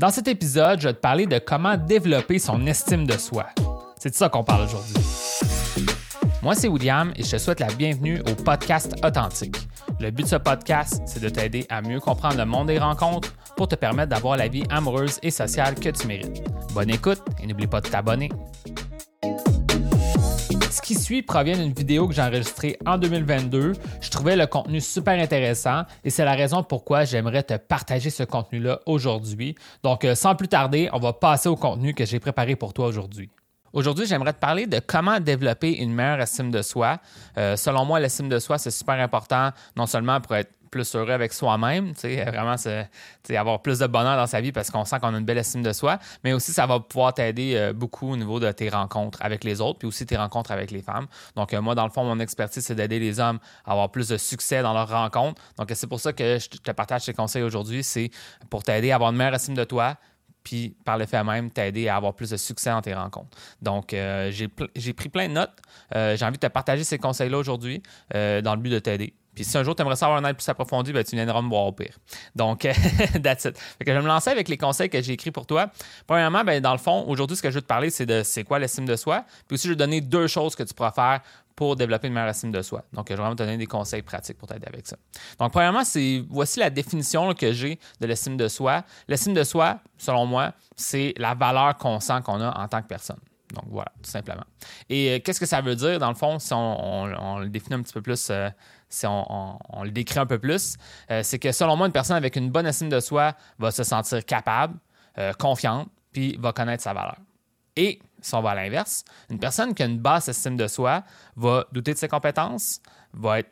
Dans cet épisode, je vais te parler de comment développer son estime de soi. C'est de ça qu'on parle aujourd'hui. Moi, c'est William et je te souhaite la bienvenue au podcast Authentique. Le but de ce podcast, c'est de t'aider à mieux comprendre le monde des rencontres pour te permettre d'avoir la vie amoureuse et sociale que tu mérites. Bonne écoute et n'oublie pas de t'abonner. Qui suit provient d'une vidéo que j'ai enregistrée en 2022. Je trouvais le contenu super intéressant et c'est la raison pourquoi j'aimerais te partager ce contenu-là aujourd'hui. Donc, euh, sans plus tarder, on va passer au contenu que j'ai préparé pour toi aujourd'hui. Aujourd'hui, j'aimerais te parler de comment développer une meilleure estime de soi. Euh, selon moi, l'estime de soi, c'est super important, non seulement pour être plus heureux avec soi-même, vraiment avoir plus de bonheur dans sa vie parce qu'on sent qu'on a une belle estime de soi, mais aussi ça va pouvoir t'aider euh, beaucoup au niveau de tes rencontres avec les autres, puis aussi tes rencontres avec les femmes. Donc euh, moi, dans le fond, mon expertise, c'est d'aider les hommes à avoir plus de succès dans leurs rencontres. Donc c'est pour ça que je te partage ces conseils aujourd'hui, c'est pour t'aider à avoir une meilleure estime de toi, puis par le fait même, t'aider à avoir plus de succès dans tes rencontres. Donc, euh, j'ai pris plein de notes. J'ai envie de te partager ces conseils-là aujourd'hui dans le but de t'aider. Puis si un jour tu aimerais savoir un aide plus approfondi, ben, tu viendras me voir au pire. Donc, that's it. Fait que je vais me lancer avec les conseils que j'ai écrits pour toi. Premièrement, ben, dans le fond, aujourd'hui, ce que je veux te parler, c'est de c'est quoi l'estime de soi. Puis aussi, je vais te donner deux choses que tu pourras faire pour développer une meilleure estime de soi. Donc, je vais vraiment te donner des conseils pratiques pour t'aider avec ça. Donc, premièrement, c'est voici la définition que j'ai de l'estime de soi. L'estime de soi, selon moi, c'est la valeur qu'on sent qu'on a en tant que personne. Donc, voilà, tout simplement. Et euh, qu'est-ce que ça veut dire, dans le fond, si on, le définit un petit peu plus, euh, si on, le décrit un peu plus, euh, c'est que selon moi, une personne avec une bonne estime de soi va se sentir capable, confiante, puis va connaître sa valeur. Et si on va à l'inverse, une personne qui a une basse estime de soi va douter de ses compétences, va être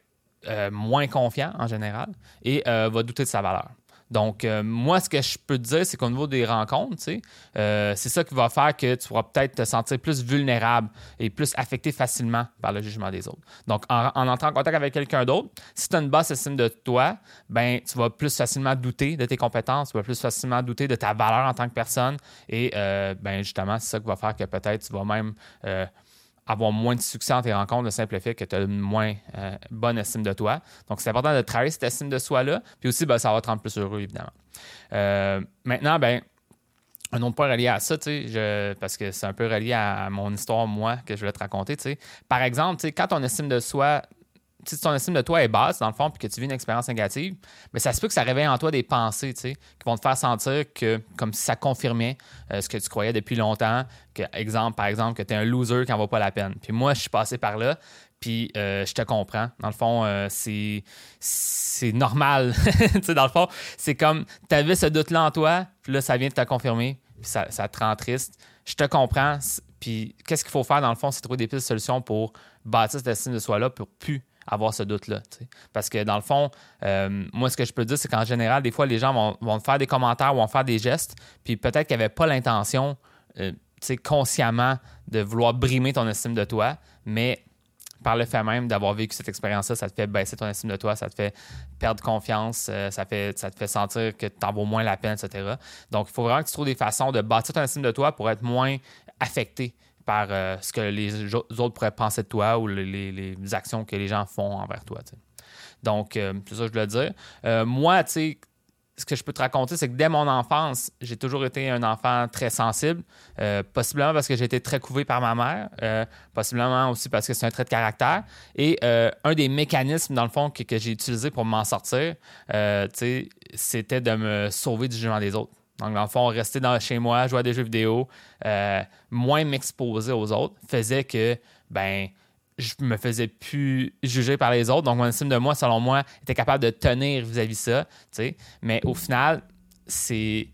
moins confiant en général et va douter de sa valeur. Donc, euh, moi, ce que je peux te dire, c'est qu'au niveau des rencontres, euh, c'est ça qui va faire que tu pourras peut-être te sentir plus vulnérable et plus affecté facilement par le jugement des autres. Donc, en, entrant en contact avec quelqu'un d'autre, si tu as une basse estime de toi, ben, tu vas plus facilement douter de tes compétences, tu vas plus facilement douter de ta valeur en tant que personne. Et euh, ben, justement, c'est ça qui va faire que peut-être tu vas même avoir moins de succès dans tes rencontres, le simple fait que tu as une moins euh, bonne estime de toi. Donc, c'est important de travailler cette estime de soi-là. Puis aussi, ben, ça va te rendre plus heureux, évidemment. Euh, maintenant, ben, un autre point relié à ça, je, parce que c'est un peu relié à mon histoire, moi, que je voulais te raconter. Par exemple, quand ton estime de soi si ton estime de toi est basse, dans le fond, puis que tu vis une expérience négative, mais ça se peut que ça réveille en toi des pensées, tu sais, qui vont te faire sentir que, comme si ça confirmait euh, ce que tu croyais depuis longtemps, que, exemple, par exemple, que tu es un loser qui n'en vaut pas la peine. Puis moi, je suis passé par là, puis euh, je te comprends. Dans le fond, euh, c'est, normal. tu sais, dans le fond, c'est comme, tu avais ce doute-là en toi, puis là, ça vient de te confirmer, puis ça, ça te rend triste. Je te comprends, puis qu'est-ce qu'il faut faire, dans le fond, c'est trouver des pistes de solutions pour bâtir cette estime de soi-là pour plus avoir ce doute-là. Parce que dans le fond, euh, moi, ce que je peux dire, c'est qu'en général, des fois, les gens vont, faire des commentaires vont faire des gestes, puis peut-être qu'ils n'avaient pas l'intention, euh, consciemment, de vouloir brimer ton estime de toi, mais par le fait même d'avoir vécu cette expérience-là, ça te fait baisser ton estime de toi, ça te fait perdre confiance, euh, ça, fait, ça te fait sentir que tu en vaux moins la peine, etc. Donc, il faut vraiment que tu trouves des façons de bâtir ton estime de toi pour être moins affecté par euh, ce que les autres pourraient penser de toi ou les, actions que les gens font envers toi. Donc, euh, c'est ça que je voulais dire. Euh, moi, tu sais, ce que je peux te raconter, c'est que dès mon enfance, j'ai toujours été un enfant très sensible, possiblement parce que j'ai été très couvé par ma mère, possiblement aussi parce que c'est un trait de caractère. Et un des mécanismes, dans le fond, que, que j'ai utilisé pour m'en sortir, c'était de me sauver du jugement des autres. Donc, dans le fond, rester dans, chez moi, jouer à des jeux vidéo, euh, moins m'exposer aux autres, faisait que, ben, je me faisais plus juger par les autres. Donc, mon estime de moi, selon moi, était capable de tenir vis-à-vis ça. sais. Mais au final, c'est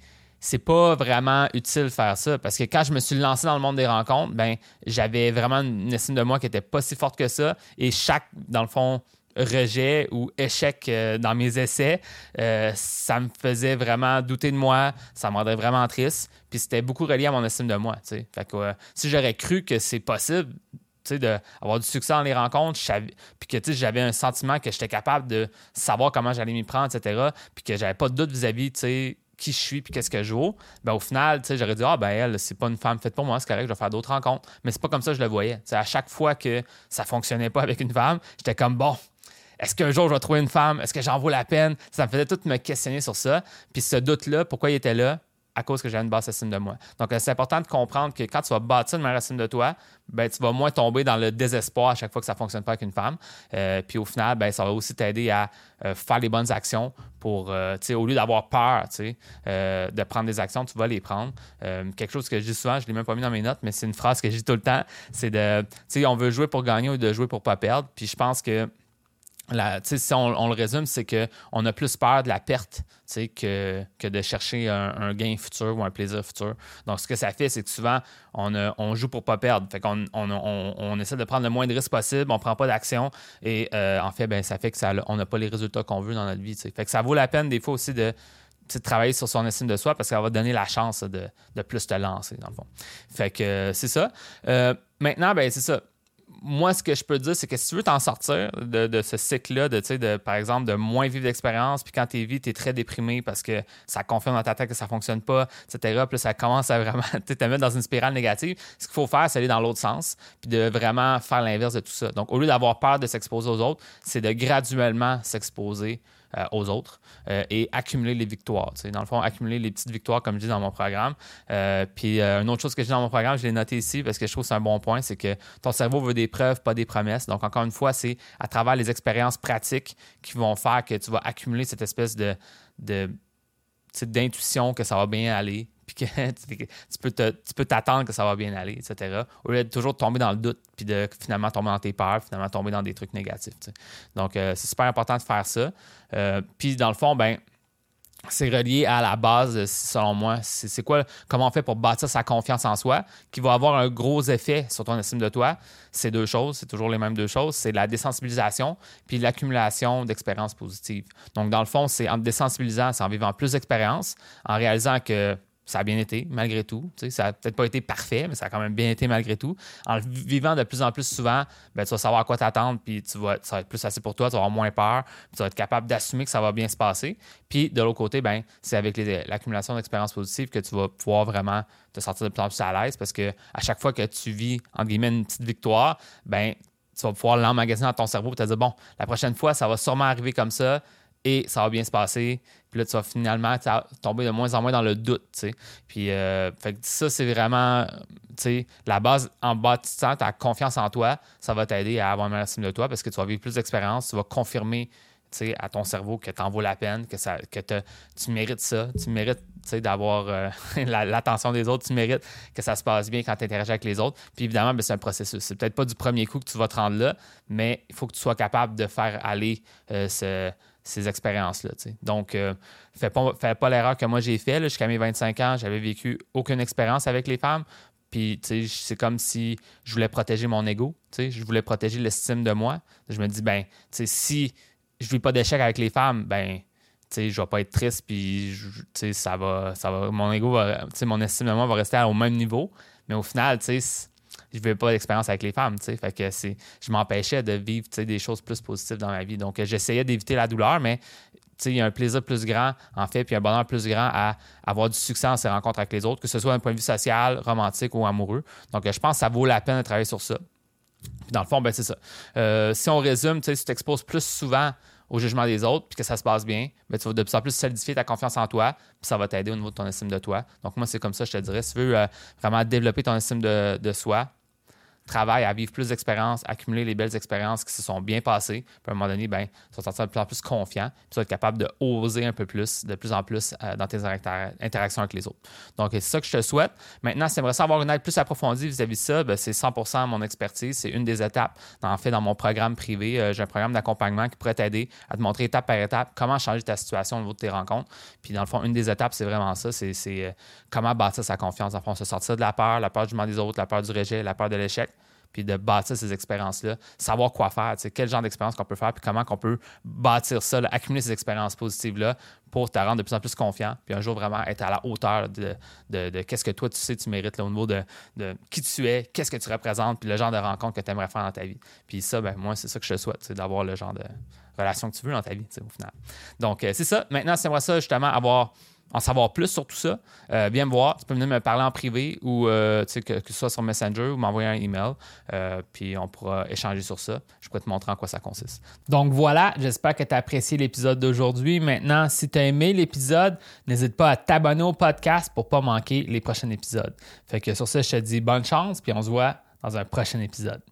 c'est pas vraiment utile de faire ça parce que quand je me suis lancé dans le monde des rencontres, ben j'avais vraiment une estime de moi qui était pas si forte que ça et chaque dans le fond rejet ou échec euh, dans mes essais, euh, ça me faisait vraiment douter de moi, ça me rendait vraiment triste. Puis c'était beaucoup relié à mon estime de moi. Fait que, si j'aurais cru que c'est possible d'avoir du succès dans les rencontres, puis que j'avais un sentiment que j'étais capable de savoir comment j'allais m'y prendre, etc., puis que j'avais pas de doute vis-à-vis qui je suis puis qu'est-ce que je joue, ben au final, j'aurais dit ah ben elle, c'est pas une femme faite pour moi, c'est correct, je vais faire d'autres rencontres. Mais c'est pas comme ça que je le voyais. à chaque fois que ça fonctionnait pas avec une femme, j'étais comme bon, est-ce qu'un jour je vais trouver une femme? Est-ce que j'en vaux la peine? Ça me faisait tout me questionner sur ça. Puis ce doute-là, pourquoi il était là? à cause que j'ai une basse estime de moi. Donc, c'est important de comprendre que quand tu vas bâtir une meilleure estime de toi, ben, tu vas moins tomber dans le désespoir à chaque fois que ça ne fonctionne pas avec une femme. Euh, puis au final, ben, ça va aussi t'aider à euh, faire les bonnes actions pour, euh, au lieu d'avoir peur de prendre des actions, tu vas les prendre. quelque chose que je dis souvent, je ne l'ai même pas mis dans mes notes, mais c'est une phrase que je dis tout le temps, c'est de, on veut jouer pour gagner ou de jouer pour pas perdre. Puis je pense que si on, le résume, c'est qu'on a plus peur de la perte que, que de chercher un, gain futur ou un plaisir futur. Donc, ce que ça fait, c'est que souvent, on, joue pour ne pas perdre. Fait qu'on on, essaie de prendre le moins de risques possible, on ne prend pas d'action et euh, en fait, ben, ça fait qu'on n'a pas les résultats qu'on veut dans notre vie. Fait que ça vaut la peine des fois aussi de, travailler sur son estime de soi parce que ça va donner la chance de, plus te lancer, dans le fond. Fait que c'est ça. Euh, maintenant, ben, c'est ça moi, ce que je peux dire, c'est que si tu veux t'en sortir de, ce cycle-là, de, par exemple, de moins vivre d'expérience, puis quand tu es tu es très déprimé parce que ça confirme dans ta tête que ça fonctionne pas, etc., puis ça commence à vraiment te mettre dans une spirale négative, ce qu'il faut faire, c'est aller dans l'autre sens, puis de vraiment faire l'inverse de tout ça. Donc, au lieu d'avoir peur de s'exposer aux autres, c'est de graduellement s'exposer euh, aux autres euh, et accumuler les victoires. Dans le fond, accumuler les petites victoires, comme je dis dans mon programme. Euh, puis une autre chose que je dis dans mon programme, je l'ai noté ici parce que je trouve que c'est un bon point, c'est que ton cerveau veut des preuves, pas des promesses. Donc, encore une fois, c'est à travers les expériences pratiques qui vont faire que tu vas accumuler cette espèce de d'intuition que ça va bien aller, que tu peux, tu peux t'attendre que ça va bien aller, etc. Au lieu de toujours tomber dans le doute, puis de finalement tomber dans tes peurs, finalement tomber dans des trucs négatifs. Donc, euh, c'est super important de faire ça. Euh, puis, dans le fond, ben c'est relié à la base, selon moi. C'est quoi, comment on fait pour bâtir sa confiance en soi, qui va avoir un gros effet sur ton estime de toi. C'est deux choses, c'est toujours les mêmes deux choses. C'est la désensibilisation puis l'accumulation d'expériences positives. Donc, dans le fond, c'est en te désensibilisant, c'est en vivant plus d'expériences, en réalisant que ça a bien été malgré tout. ça n'a peut-être pas été parfait, mais ça a quand même bien été malgré tout. En vivant de plus en plus souvent, ben, tu vas savoir à quoi t'attendre, puis tu vas, ça va être plus assez pour toi, tu vas avoir moins peur, tu vas être capable d'assumer que ça va bien se passer. Puis de l'autre côté, ben, c'est avec l'accumulation d'expériences positives que tu vas pouvoir vraiment te sortir de plus en plus à l'aise parce que à chaque fois que tu vis, entre guillemets, une petite victoire, ben, tu vas pouvoir l'emmagasiner dans ton cerveau et te dire, bon, la prochaine fois, ça va sûrement arriver comme ça et ça va bien se passer. Puis là, tu vas finalement tomber de moins en moins dans le doute. Puis euh, ça, c'est vraiment la base en bâtissant ta confiance en toi. Ça va t'aider à avoir une meilleure estime de toi parce que tu vas vivre plus d'expérience. Tu vas confirmer à ton cerveau que tu en vaut la peine, que, ça, que tu mérites ça. Tu mérites d'avoir euh, l'attention des autres. Tu mérites que ça se passe bien quand tu interagis avec les autres. Puis évidemment, ben, c'est un processus. C'est peut-être pas du premier coup que tu vas te rendre là, mais il faut que tu sois capable de faire aller euh, ce ces expériences-là. Donc, euh, fais pas, fais pas l'erreur que moi j'ai fait. Jusqu'à mes 25 ans, j'avais vécu aucune expérience avec les femmes. Puis, c'est comme si je voulais protéger mon ego. Je voulais protéger l'estime de moi. Je me dis, ben, si je vis pas d'échec avec les femmes, ben, je vais pas être triste. Puis, ça va, ça va, mon ego va, mon estime de moi va rester au même niveau. Mais au final, tu sais, je veux pas d'expérience avec les femmes, tu sais. Fait que c'est, je m'empêchais de vivre, des choses plus positives dans ma vie. Donc, j'essayais d'éviter la douleur, mais, il y a un plaisir plus grand, en fait, puis un bonheur plus grand à avoir du succès en ses rencontres avec les autres, que ce soit d'un point de vue social, romantique ou amoureux. Donc, je pense que ça vaut la peine de travailler sur ça. Puis dans le fond, ben, c'est ça. Euh, si on résume, tu sais, tu t'exposes plus souvent au jugement des autres, puis que ça se passe bien, ben, tu vas de plus en plus solidifier ta confiance en toi, puis ça va t'aider au niveau de ton estime de toi. Donc, moi, c'est comme ça, je te dirais. Si tu veux euh, vraiment développer ton estime de, de soi, travaille à vivre plus d'expériences, accumuler les belles expériences qui se sont bien passées. Puis à un moment donné, ben, vas te sentir de plus en plus confiant. Puis tu vas être capable de oser un peu plus, de plus en plus euh, dans tes interactions avec les autres. Donc, c'est ça que je te souhaite. Maintenant, si tu aimerais avoir une aide plus approfondie vis-à-vis de ça, ben, c'est 100% mon expertise. C'est une des étapes. En fait, dans mon programme privé, euh, j'ai un programme d'accompagnement qui pourrait t'aider à te montrer étape par étape comment changer ta situation au niveau de tes rencontres. Puis dans le fond, une des étapes, c'est vraiment ça. C'est euh, comment bâtir sa confiance. Dans le fond, se sortir de la peur, la peur du jugement des autres, la peur du rejet, la peur de l'échec puis de bâtir ces expériences-là, savoir quoi faire, quel genre d'expérience qu'on peut faire, puis comment qu'on peut bâtir ça, accumuler ces expériences positives-là pour te rendre de plus en plus confiant, puis un jour vraiment être à la hauteur de, de, qu'est-ce que toi tu sais tu mérites au niveau de, qui tu es, qu'est-ce que tu représentes, puis le genre de rencontre que tu aimerais faire dans ta vie. Puis ça, ben, moi, c'est ça que je te souhaite, d'avoir le genre de relation que tu veux dans ta vie, au final. Donc, euh, c'est ça. Maintenant, c'est moi ça, justement, avoir en savoir plus sur tout ça, euh, viens me voir. Tu peux venir me parler en privé ou euh, que, ce soit sur Messenger ou m'envoyer un email. Euh, puis on pourra échanger sur ça. Je pourrais te montrer en quoi ça consiste. Donc voilà, j'espère que tu as apprécié l'épisode d'aujourd'hui. Maintenant, si tu as aimé l'épisode, n'hésite pas à t'abonner au podcast pour ne pas manquer les prochains épisodes. Fait que sur ça, je te dis bonne chance, puis on se voit dans un prochain épisode.